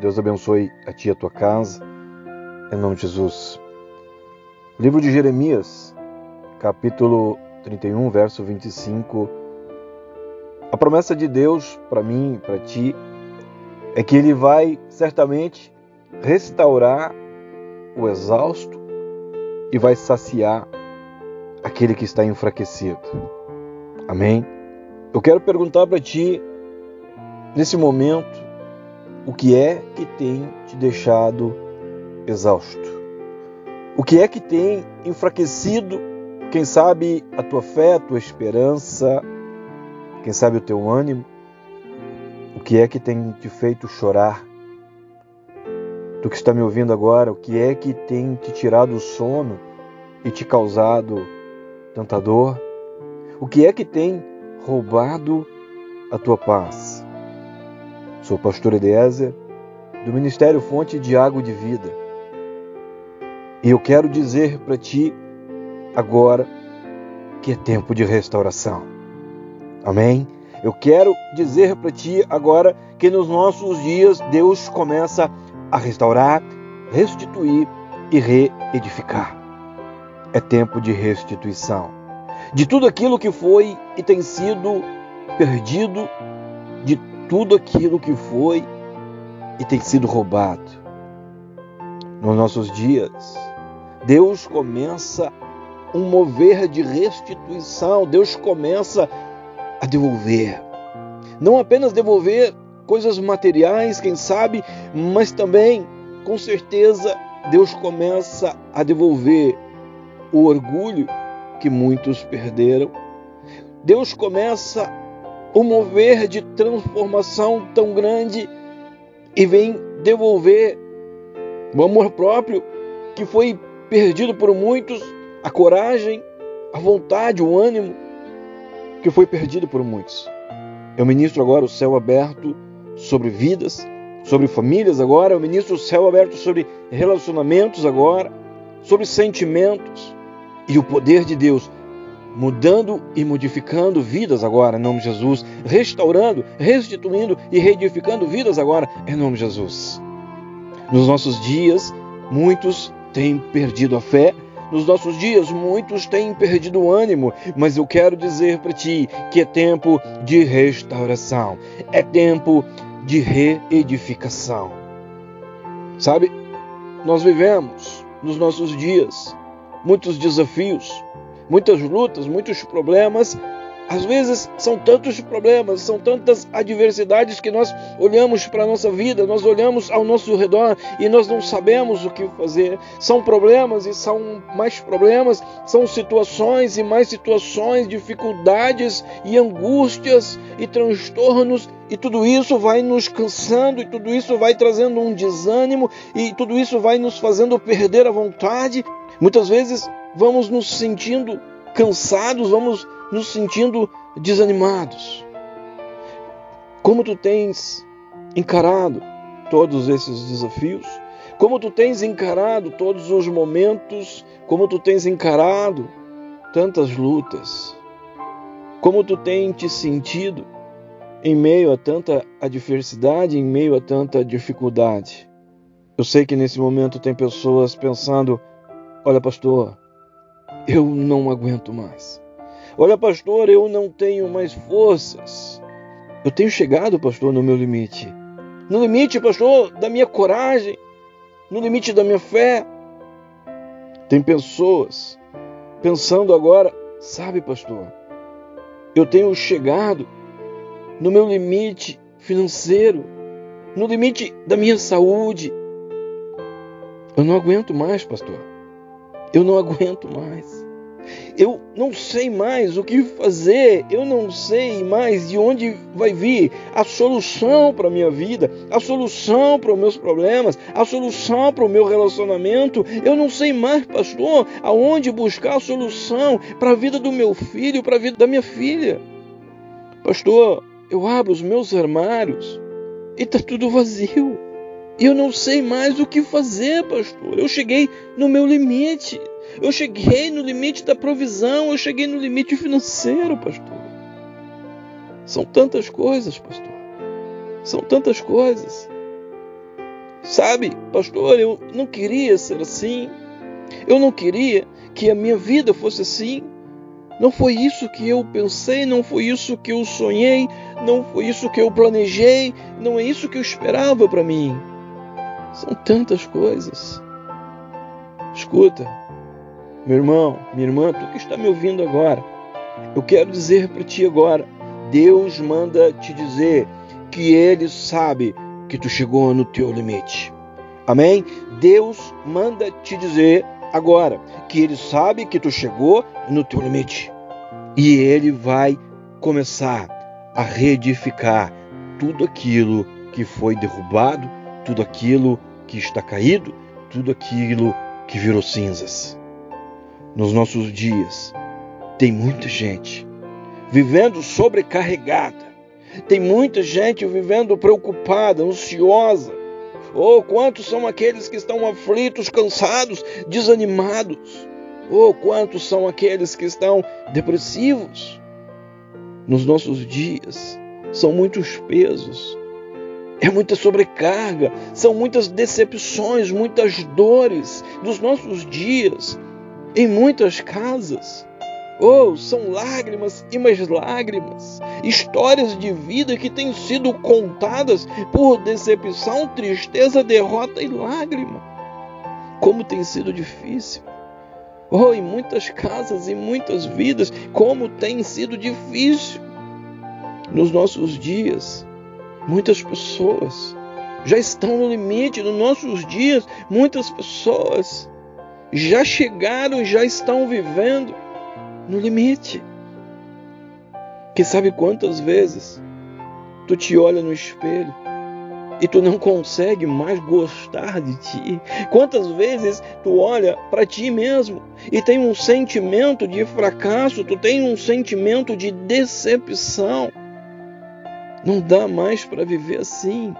Deus abençoe a ti e a tua casa. Em nome de Jesus. Livro de Jeremias, capítulo 31, verso 25. A promessa de Deus para mim, para ti, é que ele vai certamente restaurar o exausto e vai saciar aquele que está enfraquecido. Amém? Eu quero perguntar para ti, nesse momento, o que é que tem te deixado exausto? O que é que tem enfraquecido, quem sabe, a tua fé, a tua esperança, quem sabe o teu ânimo? O que é que tem te feito chorar? Tu que está me ouvindo agora, o que é que tem te tirado o sono e te causado tanta dor? O que é que tem roubado a tua paz? Sou pastor Eliezer, do Ministério Fonte de Água de Vida. E eu quero dizer para ti agora que é tempo de restauração. Amém? Eu quero dizer para ti agora que nos nossos dias Deus começa a restaurar, restituir e reedificar. É tempo de restituição de tudo aquilo que foi e tem sido perdido, de tudo aquilo que foi e tem sido roubado. Nos nossos dias, Deus começa um mover de restituição, Deus começa a devolver. Não apenas devolver coisas materiais, quem sabe, mas também, com certeza, Deus começa a devolver o orgulho que muitos perderam. Deus começa um mover de transformação tão grande e vem devolver o amor próprio que foi perdido por muitos, a coragem, a vontade, o ânimo que foi perdido por muitos. Eu ministro agora o céu aberto sobre vidas, sobre famílias agora, eu ministro o céu aberto sobre relacionamentos agora, sobre sentimentos e o poder de Deus mudando e modificando vidas agora, em nome de Jesus, restaurando, restituindo e reedificando vidas agora, em nome de Jesus. Nos nossos dias, muitos têm perdido a fé, nos nossos dias, muitos têm perdido o ânimo, mas eu quero dizer para ti que é tempo de restauração, é tempo de reedificação. Sabe, nós vivemos nos nossos dias muitos desafios, muitas lutas, muitos problemas. Às vezes são tantos problemas, são tantas adversidades que nós olhamos para a nossa vida, nós olhamos ao nosso redor e nós não sabemos o que fazer. São problemas e são mais problemas, são situações e mais situações, dificuldades e angústias e transtornos, e tudo isso vai nos cansando, e tudo isso vai trazendo um desânimo, e tudo isso vai nos fazendo perder a vontade. Muitas vezes vamos nos sentindo cansados, vamos nos sentindo desanimados. Como tu tens encarado todos esses desafios? Como tu tens encarado todos os momentos? Como tu tens encarado tantas lutas? Como tu tens te sentido em meio a tanta adversidade, em meio a tanta dificuldade? Eu sei que nesse momento tem pessoas pensando: olha, pastor, eu não aguento mais. Olha, pastor, eu não tenho mais forças. Eu tenho chegado, pastor, no meu limite. No limite, pastor, da minha coragem, no limite da minha fé. Tem pessoas pensando agora, sabe, pastor, eu tenho chegado no meu limite financeiro, no limite da minha saúde. Eu não aguento mais, pastor. Eu não aguento mais. Eu não sei mais o que fazer, eu não sei mais de onde vai vir a solução para a minha vida, a solução para os meus problemas, a solução para o meu relacionamento. Eu não sei mais, pastor, aonde buscar a solução para a vida do meu filho, para a vida da minha filha. Pastor, eu abro os meus armários e está tudo vazio. Eu não sei mais o que fazer, pastor. Eu cheguei no meu limite. Eu cheguei no limite da provisão, eu cheguei no limite financeiro, pastor. São tantas coisas, pastor. São tantas coisas. Sabe, pastor, eu não queria ser assim. Eu não queria que a minha vida fosse assim. Não foi isso que eu pensei, não foi isso que eu sonhei, não foi isso que eu planejei, não é isso que eu esperava para mim. São tantas coisas. Escuta, meu irmão, minha irmã, tu que está me ouvindo agora, eu quero dizer para ti agora: Deus manda te dizer que Ele sabe que tu chegou no teu limite. Amém? Deus manda te dizer agora que Ele sabe que tu chegou no teu limite. E Ele vai começar a reedificar tudo aquilo que foi derrubado, tudo aquilo que está caído, tudo aquilo que virou cinzas nos nossos dias, tem muita gente vivendo sobrecarregada, tem muita gente vivendo preocupada, ansiosa. Oh, quantos são aqueles que estão aflitos, cansados, desanimados? Oh, quantos são aqueles que estão depressivos? Nos nossos dias, são muitos pesos, é muita sobrecarga, são muitas decepções, muitas dores dos nossos dias, em muitas casas. Oh, são lágrimas e mais lágrimas, histórias de vida que têm sido contadas por decepção, tristeza, derrota e lágrima. Como tem sido difícil. Oh, em muitas casas, em muitas vidas, como tem sido difícil. Nos nossos dias, muitas pessoas já estão no limite. Nos nossos dias, muitas pessoas já chegaram, já estão vivendo no limite. Que sabe quantas vezes tu te olha no espelho e tu não consegue mais gostar de ti? Quantas vezes tu olha para ti mesmo e tem um sentimento de fracasso, tu tem um sentimento de decepção? Não dá mais para viver assim.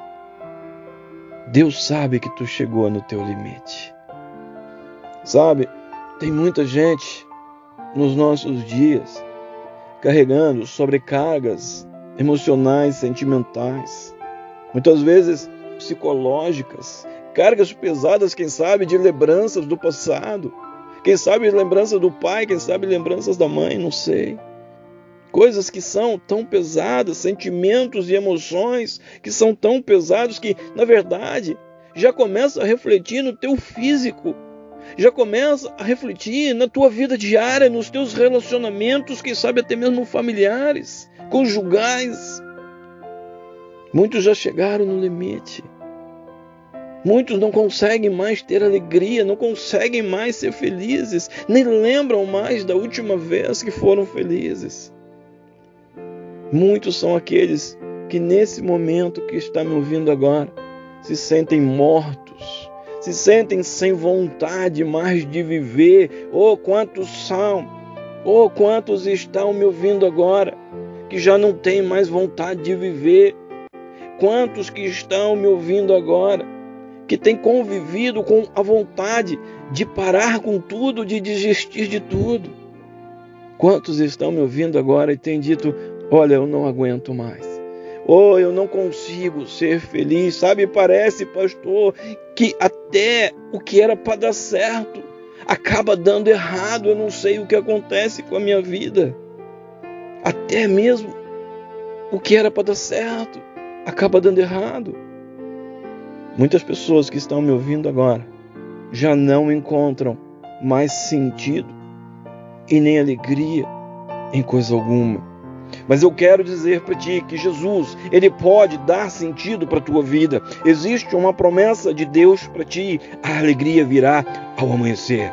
Deus sabe que tu chegou no teu limite. Sabe, tem muita gente nos nossos dias carregando sobrecargas emocionais, sentimentais, muitas vezes psicológicas, cargas pesadas, quem sabe, de lembranças do passado, quem sabe lembranças do pai, quem sabe lembranças da mãe, não sei. Coisas que são tão pesadas, sentimentos e emoções que são tão pesados que, na verdade, já começa a refletir no teu físico, já começa a refletir na tua vida diária, nos teus relacionamentos, quem sabe até mesmo familiares, conjugais. Muitos já chegaram no limite. Muitos não conseguem mais ter alegria, não conseguem mais ser felizes, nem lembram mais da última vez que foram felizes. Muitos são aqueles que nesse momento que está me ouvindo agora se sentem mortos, se sentem sem vontade mais de viver. Oh, quantos são! Oh, quantos estão me ouvindo agora que já não têm mais vontade de viver? Quantos que estão me ouvindo agora que têm convivido com a vontade de parar com tudo, de desistir de tudo? Quantos estão me ouvindo agora e têm dito: Olha, eu não aguento mais. Oh, eu não consigo ser feliz. Sabe, parece, pastor, que até o que era para dar certo acaba dando errado. Eu não sei o que acontece com a minha vida. Até mesmo o que era para dar certo acaba dando errado. Muitas pessoas que estão me ouvindo agora já não encontram mais sentido e nem alegria em coisa alguma mas eu quero dizer para ti que Jesus, ele pode dar sentido para a tua vida. Existe uma promessa de Deus para ti. A alegria virá ao amanhecer.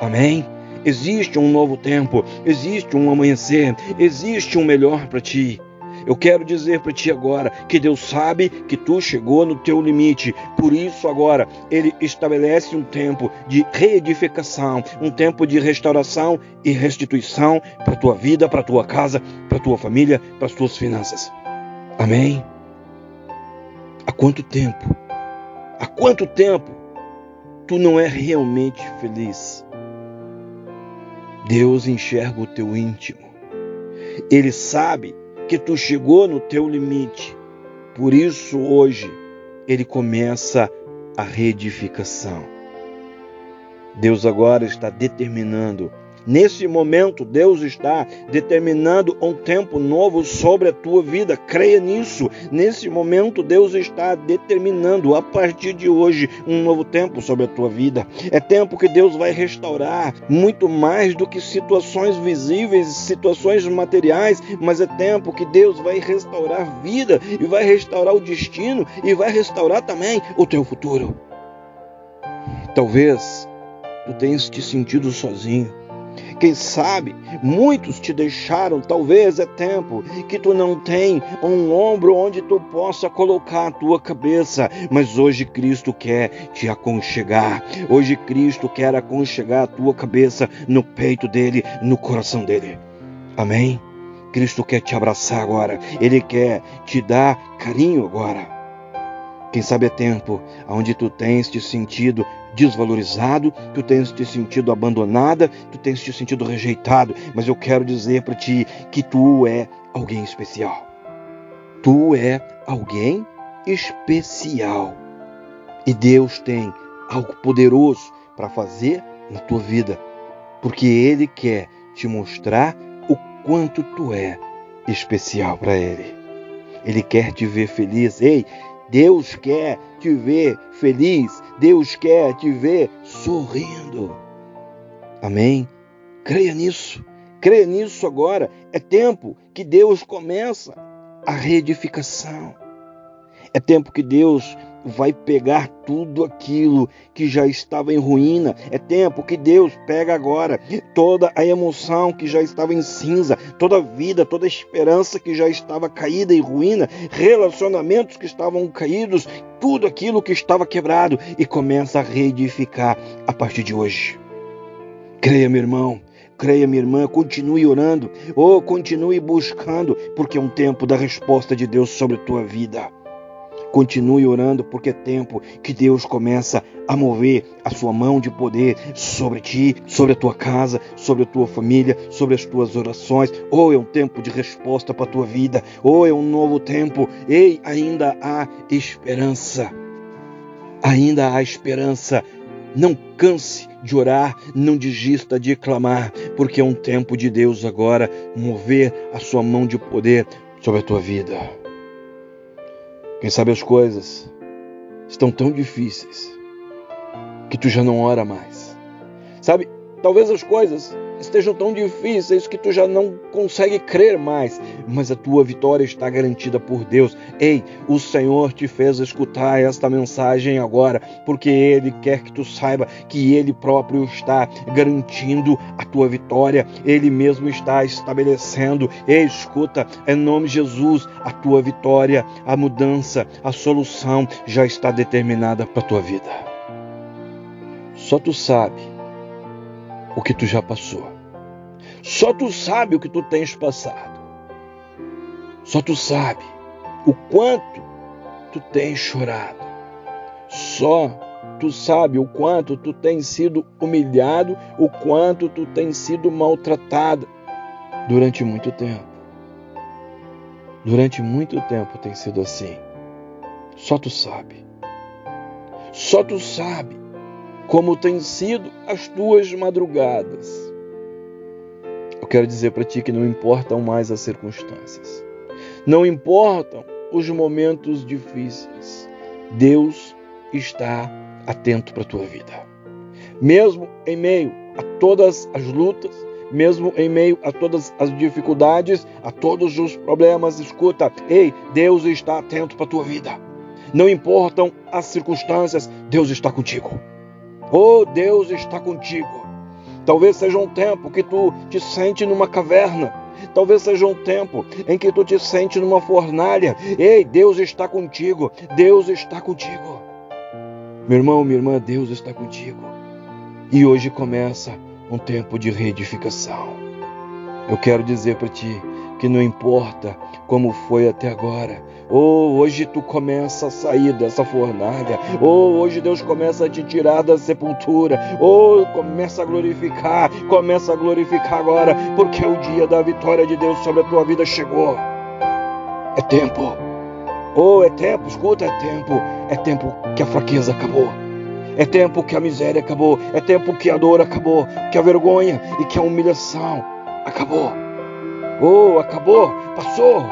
Amém? existe um novo tempo, existe um amanhecer, existe um melhor para ti. Eu quero dizer para ti agora que Deus sabe que tu chegou no teu limite. Por isso agora ele estabelece um tempo de reedificação, um tempo de restauração e restituição para tua vida, para tua casa, para tua família, para as tuas finanças. Amém. Há quanto tempo? Há quanto tempo tu não é realmente feliz? Deus enxerga o teu íntimo. Ele sabe que tu chegou no teu limite. Por isso hoje ele começa a reedificação. Deus agora está determinando Nesse momento, Deus está determinando um tempo novo sobre a tua vida. Creia nisso. Nesse momento, Deus está determinando a partir de hoje um novo tempo sobre a tua vida. É tempo que Deus vai restaurar muito mais do que situações visíveis, situações materiais, mas é tempo que Deus vai restaurar vida e vai restaurar o destino e vai restaurar também o teu futuro. Talvez tu tenhas te sentido sozinho quem sabe muitos te deixaram, talvez é tempo que tu não tem um ombro onde tu possa colocar a tua cabeça, mas hoje Cristo quer te aconchegar. Hoje Cristo quer aconchegar a tua cabeça no peito dele, no coração dele. Amém. Cristo quer te abraçar agora, ele quer te dar carinho agora. Quem sabe é tempo onde tu tens te sentido desvalorizado, tu tens te sentido abandonada, tu tens te sentido rejeitado, mas eu quero dizer para ti que tu é alguém especial. Tu é alguém especial. E Deus tem algo poderoso para fazer na tua vida, porque Ele quer te mostrar o quanto tu é especial para Ele. Ele quer te ver feliz. Ei, Deus quer te ver feliz, Deus quer te ver sorrindo. Amém? Creia nisso, creia nisso agora. É tempo que Deus começa a reedificação. É tempo que Deus vai pegar tudo aquilo que já estava em ruína. É tempo que Deus pega agora toda a emoção que já estava em cinza, toda a vida, toda a esperança que já estava caída em ruína, relacionamentos que estavam caídos, tudo aquilo que estava quebrado e começa a reedificar a partir de hoje. Creia, meu irmão, Creia, minha irmã, continue orando, ou continue buscando, porque é um tempo da resposta de Deus sobre a tua vida. Continue orando, porque é tempo que Deus começa a mover a sua mão de poder sobre ti, sobre a tua casa, sobre a tua família, sobre as tuas orações. Ou é um tempo de resposta para a tua vida, ou é um novo tempo. Ei, ainda há esperança. Ainda há esperança. Não canse de orar, não desista de clamar, porque é um tempo de Deus agora mover a sua mão de poder sobre a tua vida. Quem sabe as coisas estão tão difíceis que tu já não ora mais. Sabe, talvez as coisas estejam tão difíceis que tu já não consegue crer mais, mas a tua vitória está garantida por Deus. Ei, o Senhor te fez escutar esta mensagem agora, porque Ele quer que tu saiba que Ele próprio está garantindo a tua vitória, Ele mesmo está estabelecendo. Ei, escuta, em nome de Jesus, a tua vitória, a mudança, a solução já está determinada para a tua vida. Só tu sabe o que tu já passou. Só tu sabe o que tu tens passado. Só tu sabe o quanto tu tens chorado. Só tu sabe o quanto tu tens sido humilhado, o quanto tu tens sido maltratado durante muito tempo. Durante muito tempo tem sido assim. Só tu sabe. Só tu sabe como têm sido as tuas madrugadas. Eu quero dizer para ti que não importam mais as circunstâncias, não importam os momentos difíceis. Deus está atento para a tua vida. Mesmo em meio a todas as lutas, mesmo em meio a todas as dificuldades, a todos os problemas, escuta, ei, Deus está atento para a tua vida. Não importam as circunstâncias, Deus está contigo. Oh, Deus está contigo. Talvez seja um tempo que tu te sente numa caverna. Talvez seja um tempo em que tu te sente numa fornalha. Ei, Deus está contigo. Deus está contigo. Meu irmão, minha irmã, Deus está contigo. E hoje começa um tempo de reedificação. Eu quero dizer para ti que não importa como foi até agora, Oh, hoje tu começa a sair dessa fornalha. Oh, hoje Deus começa a te tirar da sepultura. Oh, começa a glorificar, começa a glorificar agora, porque o dia da vitória de Deus sobre a tua vida chegou. É tempo. Oh, é tempo, escuta, é tempo. É tempo que a fraqueza acabou. É tempo que a miséria acabou. É tempo que a dor acabou. Que a vergonha e que a humilhação acabou. Oh, acabou, passou.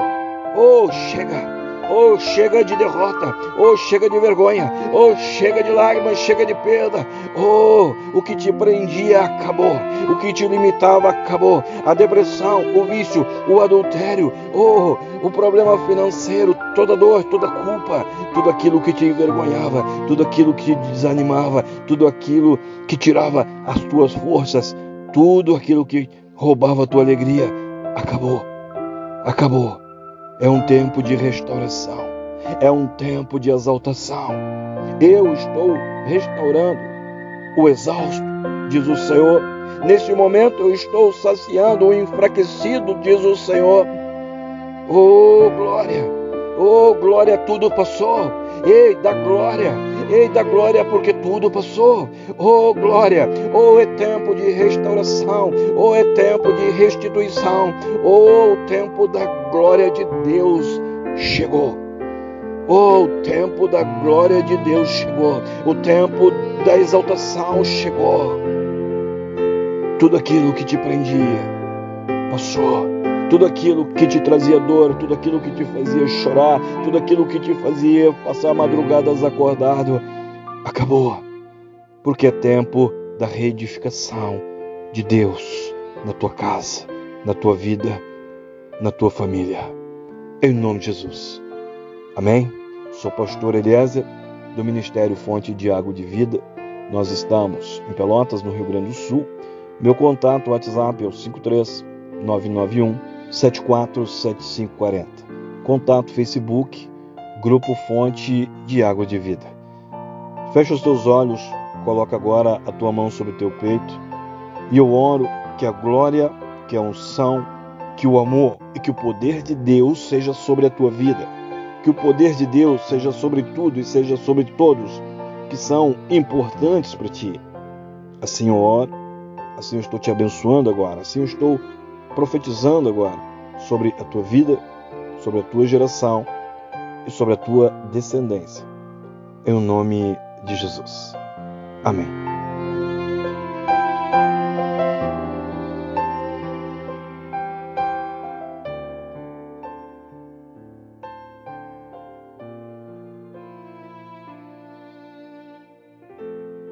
Oh, chega. Oh, chega de derrota. Oh, chega de vergonha. Oh, chega de lágrimas, chega de perda. Oh, o que te prendia acabou. O que te limitava acabou. A depressão, o vício, o adultério. Oh, o problema financeiro, toda dor, toda culpa, tudo aquilo que te envergonhava, tudo aquilo que te desanimava, tudo aquilo que tirava as tuas forças, tudo aquilo que roubava a tua alegria, acabou. Acabou é um tempo de restauração. É um tempo de exaltação. Eu estou restaurando o exausto, diz o Senhor. Neste momento eu estou saciando o enfraquecido, diz o Senhor. Oh, glória! Oh, glória, tudo passou. Ei, da glória! Ei, da glória, porque tudo passou. Oh, glória! Oh, é tempo de restauração. Oh, é tempo de restituição. Oh, o tempo da glória de Deus chegou. Oh, o tempo da glória de Deus chegou. O tempo da exaltação chegou. Tudo aquilo que te prendia passou tudo aquilo que te trazia dor, tudo aquilo que te fazia chorar, tudo aquilo que te fazia passar madrugadas acordado, acabou. Porque é tempo da reedificação de Deus na tua casa, na tua vida, na tua família. Em nome de Jesus. Amém? Sou pastor Eliezer, do Ministério Fonte de Água de Vida. Nós estamos em Pelotas, no Rio Grande do Sul. Meu contato WhatsApp é o 53991 747540. Contato Facebook, Grupo Fonte de Água de Vida. Fecha os teus olhos, coloca agora a tua mão sobre o teu peito e eu oro que a glória, que a unção, que o amor e que o poder de Deus seja sobre a tua vida. Que o poder de Deus seja sobre tudo e seja sobre todos que são importantes para ti. Assim eu oro, assim eu estou te abençoando agora, assim eu estou profetizando agora sobre a tua vida, sobre a tua geração e sobre a tua descendência. Em nome de Jesus. Amém.